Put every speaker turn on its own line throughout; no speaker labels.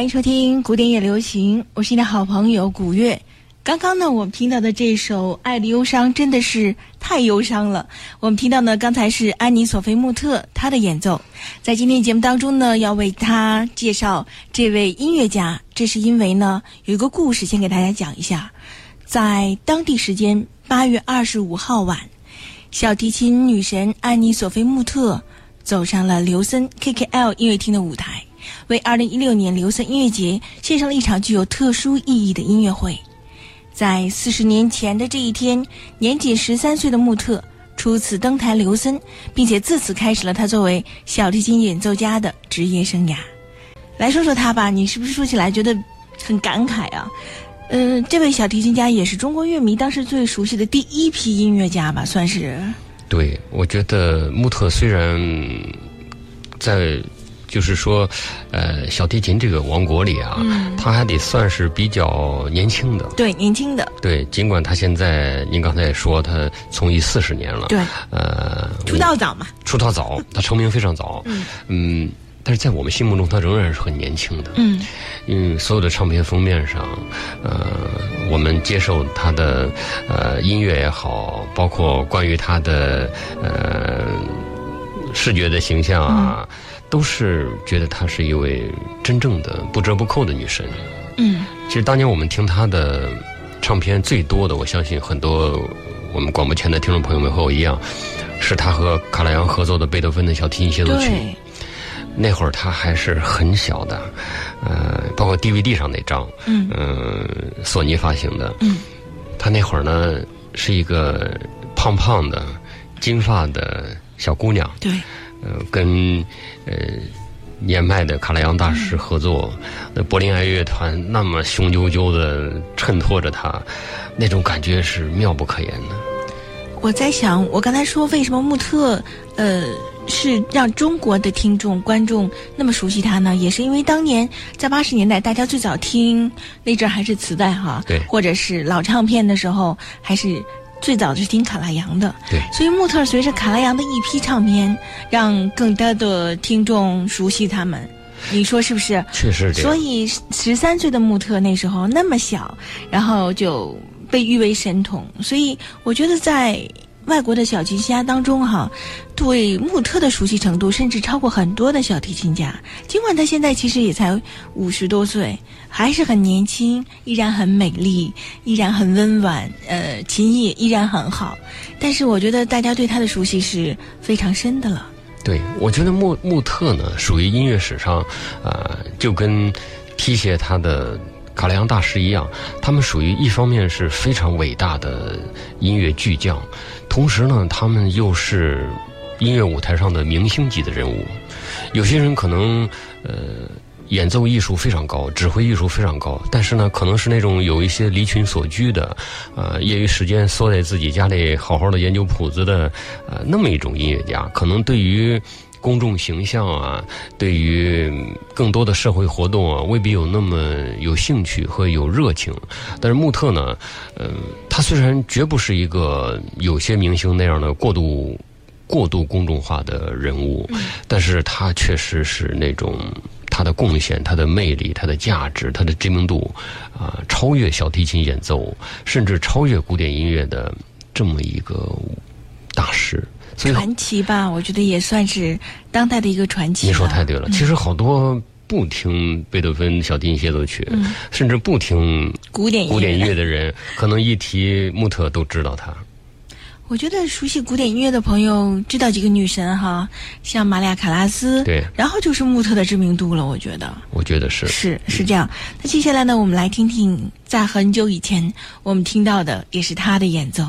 欢迎收听古典也流行，我是你的好朋友古月。刚刚呢，我们听到的这首《爱的忧伤》真的是太忧伤了。我们听到呢，刚才是安妮·索菲·穆特她的演奏。在今天节目当中呢，要为她介绍这位音乐家，这是因为呢，有一个故事，先给大家讲一下。在当地时间八月二十五号晚，小提琴女神安妮·索菲·穆特走上了刘森 KKL 音乐厅的舞台。为2016年刘森音乐节献上了一场具有特殊意义的音乐会。在四十年前的这一天，年仅十三岁的穆特初次登台刘森，并且自此开始了他作为小提琴演奏家的职业生涯。来说说他吧，你是不是说起来觉得很感慨啊？呃，这位小提琴家也是中国乐迷当时最熟悉的第一批音乐家吧，算是。
对，我觉得穆特虽然在。就是说，呃，小提琴这个王国里啊，他还得算是比较年轻的。
对，年轻的。
对，尽管他现在，您刚才也说他从艺四十年了。
对。
呃，
出道早嘛。
出道早，他成名非常早。嗯。嗯，但是在我们心目中，他仍然是很年轻的。
嗯。
因为所有的唱片封面上，呃，我们接受他的呃音乐也好，包括关于他的呃视觉的形象啊。都是觉得她是一位真正的不折不扣的女神。
嗯，
其实当年我们听她的唱片最多的，我相信很多我们广播前的听众朋友们和我一样，是她和卡拉扬合作的贝多芬的小提琴协奏曲。那会儿她还是很小的，呃，包括 DVD 上那张，嗯，索尼发行的，
嗯，
她那会儿呢是一个胖胖的金发的小姑娘。
对。
呃，跟呃年迈的卡拉扬大师合作，那柏林爱乐团那么雄赳赳的衬托着他，那种感觉是妙不可言的。
我在想，我刚才说为什么穆特呃是让中国的听众观众那么熟悉他呢？也是因为当年在八十年代，大家最早听那阵还是磁带哈，
对，
或者是老唱片的时候，还是。最早是听卡拉扬的，
对，
所以穆特随着卡拉扬的一批唱片，让更多的听众熟悉他们，你说是不是？
确实这
样。所以十三岁的穆特那时候那么小，然后就被誉为神童，所以我觉得在。外国的小提琴家当中，哈，对穆特的熟悉程度甚至超过很多的小提琴家。尽管他现在其实也才五十多岁，还是很年轻，依然很美丽，依然很温婉，呃，琴艺依然很好。但是我觉得大家对他的熟悉是非常深的了。
对，我觉得穆穆特呢，属于音乐史上，呃，就跟提携他的。卡莱扬大师一样，他们属于一方面是非常伟大的音乐巨匠，同时呢，他们又是音乐舞台上的明星级的人物。有些人可能呃演奏艺术非常高，指挥艺术非常高，但是呢，可能是那种有一些离群所居的，呃，业余时间缩在自己家里好好的研究谱子的，呃，那么一种音乐家，可能对于。公众形象啊，对于更多的社会活动啊，未必有那么有兴趣和有热情。但是穆特呢，嗯，他虽然绝不是一个有些明星那样的过度、过度公众化的人物，但是他确实是那种他的贡献、他的魅力、他的价值、他的知名度啊，超越小提琴演奏，甚至超越古典音乐的这么一个大师。
传奇吧，我觉得也算是当代的一个传奇。
你说太对了，其实好多不听贝多芬小提琴协奏曲，甚至不听
古典
古典音乐的人，可能一提穆特都知道他。
我觉得熟悉古典音乐的朋友知道几个女神哈，像玛利亚·卡拉斯，
对，
然后就是穆特的知名度了。我觉得，
我觉得是
是是这样。那接下来呢，我们来听听在很久以前我们听到的，也是他的演奏。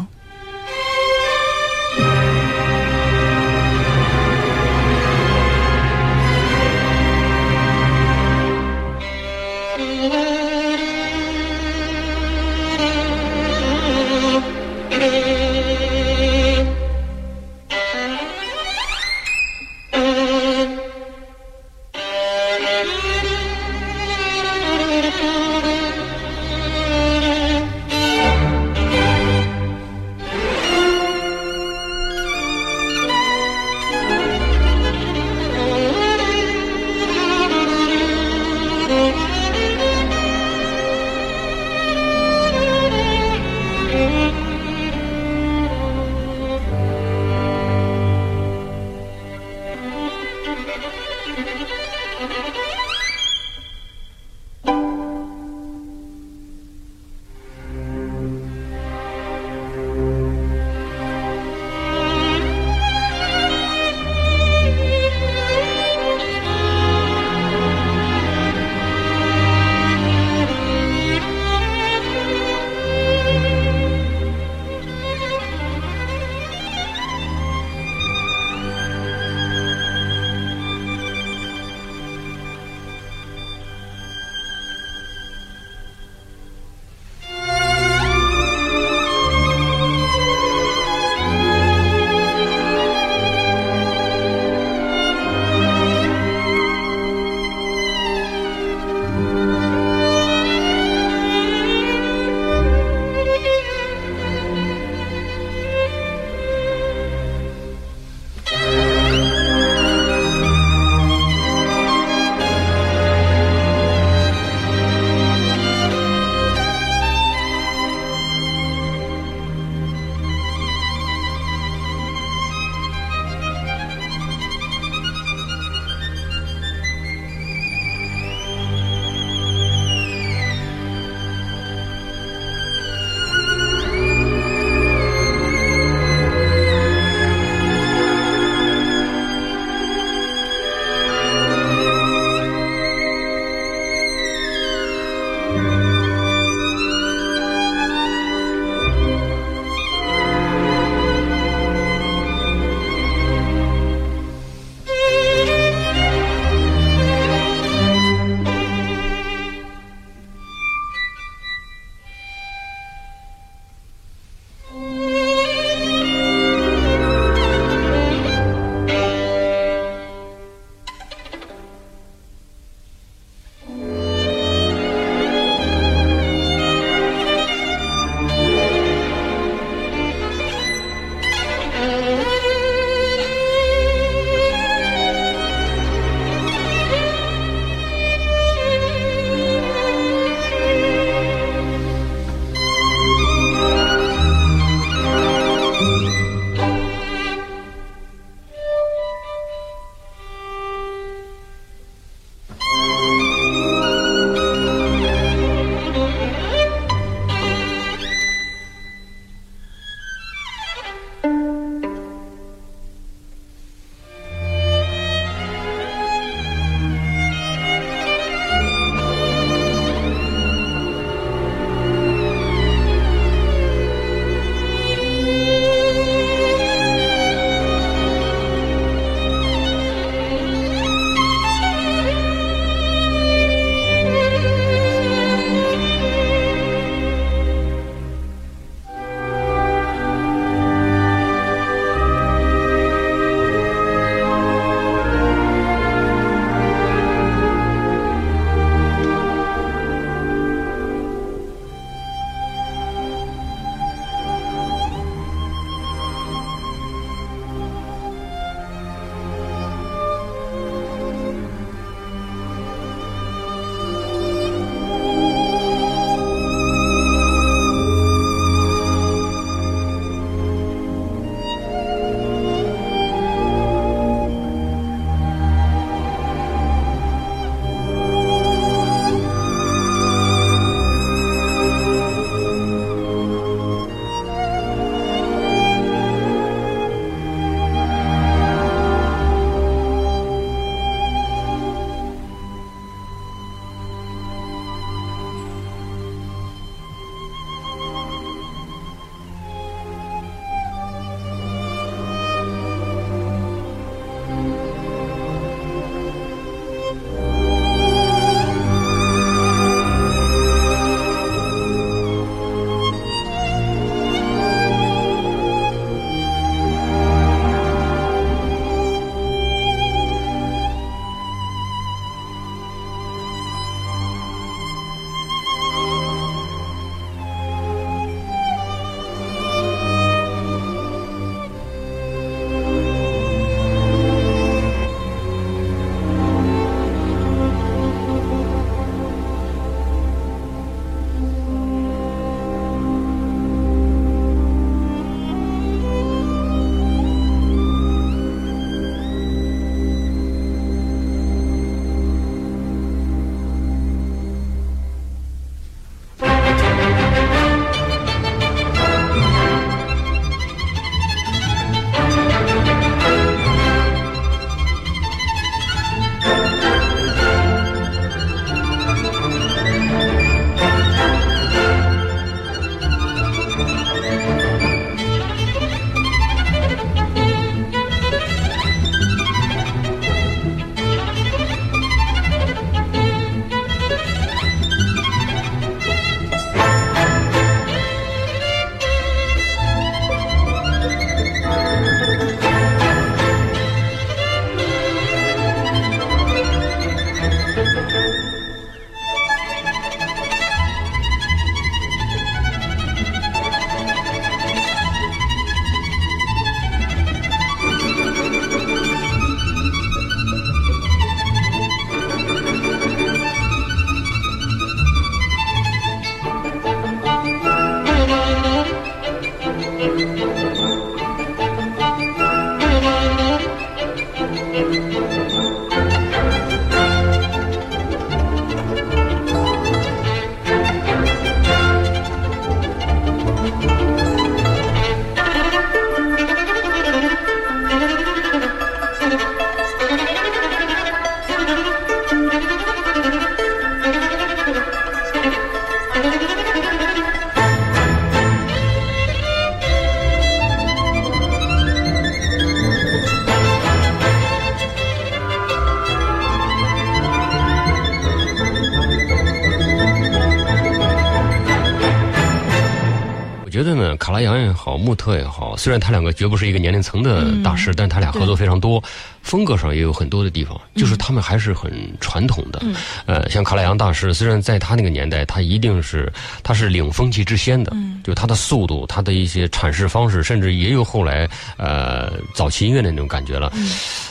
卡拉扬也好，穆特也好，虽然他两个绝不是一个年龄层的大师，但他俩合作非常多，风格上也有很多的地方，就是他们还是很传统的。呃，像卡拉扬大师，虽然在他那个年代，他一定是他是领风气之先的，就他的速度，他的一些阐释方式，甚至也有后来呃早期音乐的那种感觉了。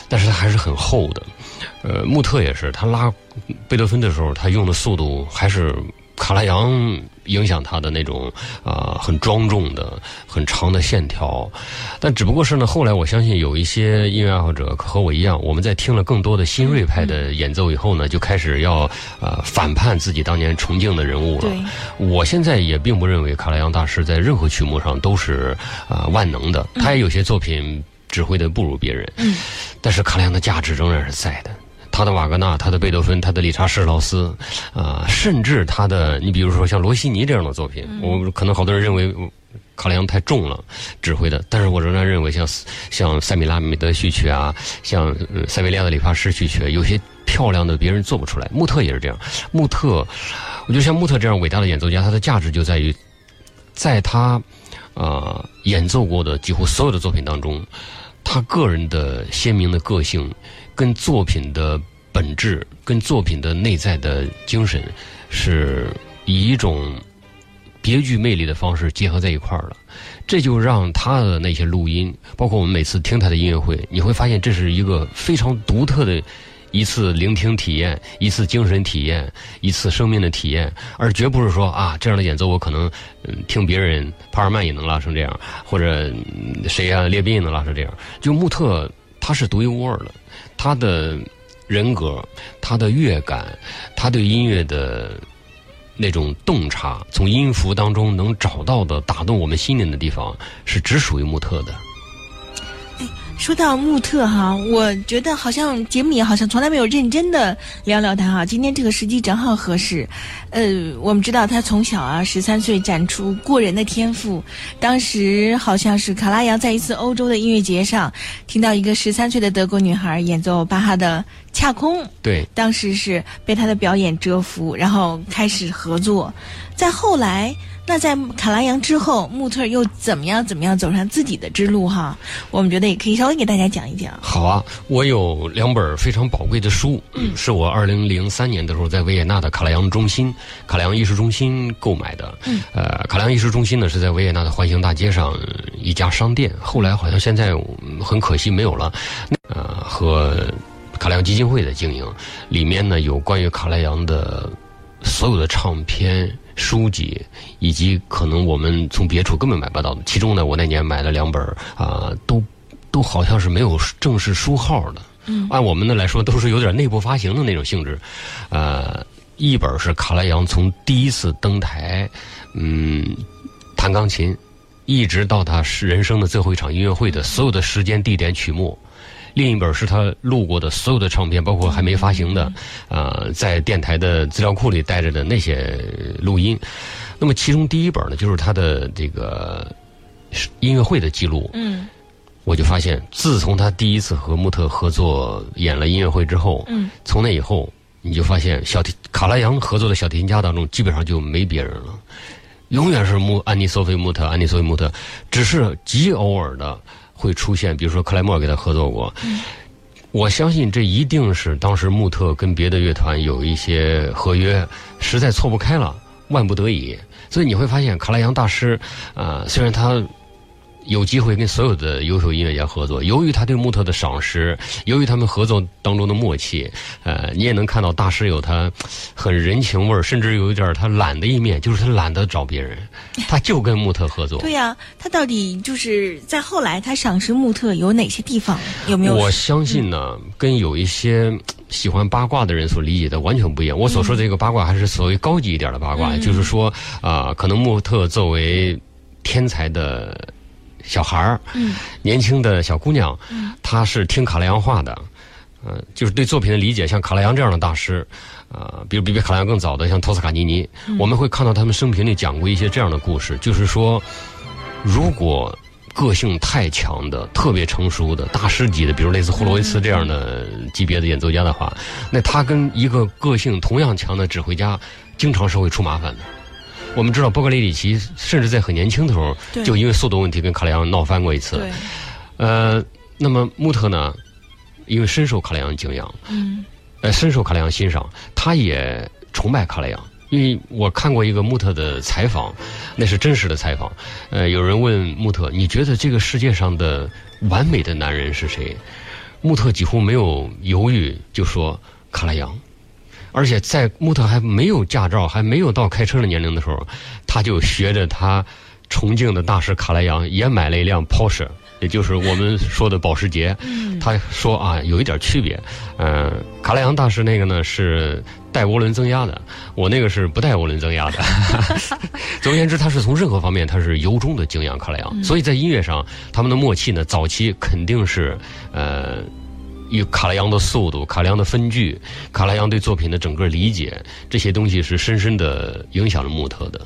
但是他还是很厚的。呃，穆特也是，他拉贝多芬的时候，他用的速度还是。卡拉扬影响他的那种啊，很庄重的、很长的线条，但只不过是呢，后来我相信有一些音乐爱好者和我一样，我们在听了更多的新锐派的演奏以后呢，就开始要啊反叛自己当年崇敬的人物了。我现在也并不认为卡拉扬大师在任何曲目上都是啊万能的，他也有些作品指挥的不如别人。嗯，但是卡拉扬的价值仍然是在的。他的瓦格纳，他的贝多芬，他的理查士劳斯，啊，甚至他的，你比如说像罗西尼这样的作品，我可能好多人认为卡拉扬太重了指挥的，但是我仍然认为像像塞米拉米德序曲啊，像塞维利亚的理发师序曲，有些漂亮的别人做不出来。穆特也是这样，穆特，我觉得像穆特这样伟大的演奏家，他的价值就在于，在他啊演奏过的几乎所有的作品当中，他个人的鲜明的个性。跟作品的本质、跟作品的内在的精神，是以一种别具魅力的方式结合在一块儿了。这就让他的那些录音，包括我们每次听他的音乐会，你会发现这是一个非常独特的一次聆听体验、一次精神体验、一次生命的体验，而绝不是说啊这样的演奏我可能嗯听别人帕尔曼也能拉成这样，或者谁啊列宾也能拉成这样。就穆特他是独一无二的。他的人格，他的乐感，他对音乐的那种洞察，从音符当中能找到的打动我们心灵的地方，是只属于穆特的。
说到穆特哈，我觉得好像节目里好像从来没有认真的聊聊他哈。今天这个时机正好合适。呃，我们知道他从小啊，十三岁展出过人的天赋。当时好像是卡拉扬在一次欧洲的音乐节上，听到一个十三岁的德国女孩演奏巴哈的《恰空》，
对，
当时是被他的表演折服，然后开始合作。再后来。那在卡拉扬之后，穆特又怎么样？怎么样走上自己的之路？哈，我们觉得也可以稍微给大家讲一讲。
好啊，我有两本非常宝贵的书，嗯，是我二零零三年的时候在维也纳的卡拉扬中心、卡拉扬艺术中心购买的。嗯，呃，卡拉扬艺术中心呢是在维也纳的环形大街上一家商店，后来好像现在很可惜没有了。呃，和卡莱扬基金会的经营，里面呢有关于卡莱扬的所有的唱片。书籍，以及可能我们从别处根本买不到的。其中呢，我那年买了两本啊，都都好像是没有正式书号的。嗯，按我们的来说，都是有点内部发行的那种性质。呃，一本是卡莱扬从第一次登台，嗯，弹钢琴，一直到他是人生的最后一场音乐会的所有的时间、地点、曲目。另一本是他录过的所有的唱片，包括还没发行的，啊，在电台的资料库里带着的那些录音。那么，其中第一本呢，就是他的这个音乐会的记录。嗯，我就发现，自从他第一次和穆特合作演了音乐会之后，嗯，从那以后，你就发现小提卡拉扬合作的小提琴家当中，基本上就没别人了，永远是穆安妮索菲穆特，安妮索菲穆特，只是极偶尔的。会出现，比如说克莱默给他合作过，我相信这一定是当时穆特跟别的乐团有一些合约，实在错不开了，万不得已，所以你会发现卡拉扬大师啊，虽然他。有机会跟所有的优秀音乐家合作，由于他对穆特的赏识，由于他们合作当中的默契，呃，你也能看到大师有他很人情味，甚至有一点他懒的一面，就是他懒得找别人，他就跟穆特合作。
对呀，他到底就是在后来他赏识穆特有哪些地方？有没有？
我相信呢，跟有一些喜欢八卦的人所理解的完全不一样。我所说的这个八卦还是所谓高级一点的八卦，就是说啊，可能穆特作为天才的。小孩儿，年轻的小姑娘，她是听卡莱扬话的，嗯，就是对作品的理解，像卡拉扬这样的大师，啊，比如比比卡拉扬更早的，像托斯卡尼尼，我们会看到他们生平里讲过一些这样的故事，就是说，如果个性太强的、特别成熟的大师级的，比如类似霍洛维茨这样的级别的演奏家的话，那他跟一个个性同样强的指挥家，经常是会出麻烦的。我们知道波格雷里奇甚至在很年轻的时候
对
就因为速度问题跟卡莱扬闹翻过一次。
对，
呃，那么穆特呢，因为深受卡莱扬敬仰，
嗯
呃，深受卡莱扬欣赏，他也崇拜卡莱扬。因为我看过一个穆特的采访，那是真实的采访。呃，有人问穆特：“你觉得这个世界上的完美的男人是谁？”穆特几乎没有犹豫，就说卡莱扬。而且在穆特还没有驾照、还没有到开车的年龄的时候，他就学着他崇敬的大师卡莱扬，也买了一辆 Porsche，也就是我们说的保时捷。
嗯
他说啊，有一点区别。呃，卡拉扬大师那个呢是带涡轮增压的，我那个是不带涡轮增压的。总而言之，他是从任何方面他是由衷的敬仰卡拉扬，所以在音乐上他们的默契呢，早期肯定是呃。与卡拉扬的速度、卡拉扬的分句、卡拉扬对作品的整个理解，这些东西是深深的影响了穆特的。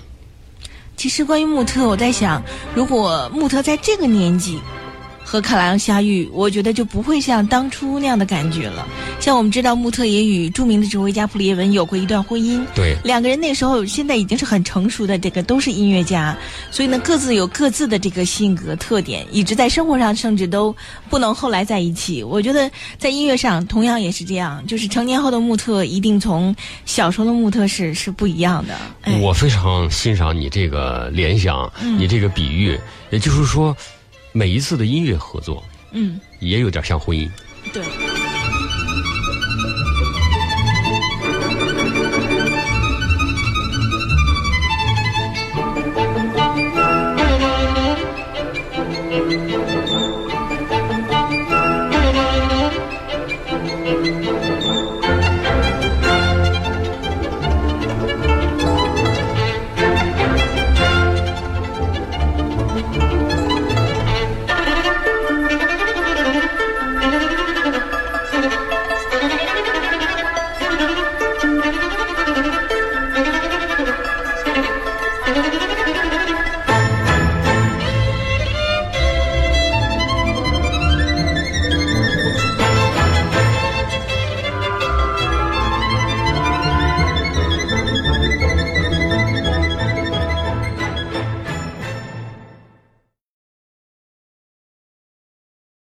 其实关于穆特，我在想，如果穆特在这个年纪和卡莱扬相遇，我觉得就不会像当初那样的感觉了。像我们知道，穆特也与著名的指挥家普列文有过一段婚姻，
对，
两个人那时候现在已经是很成熟的，这个都是音乐家，所以呢，各自有各自的这个性格特点，以致在生活上甚至都不能后来在一起。我觉得在音乐上同样也是这样，就是成年后的穆特一定从小时候的穆特是是不一样的。哎，
我非常欣赏你这个联想，你这个比喻，也就是说，每一次的音乐合作
嗯，
也有点像婚姻。
对。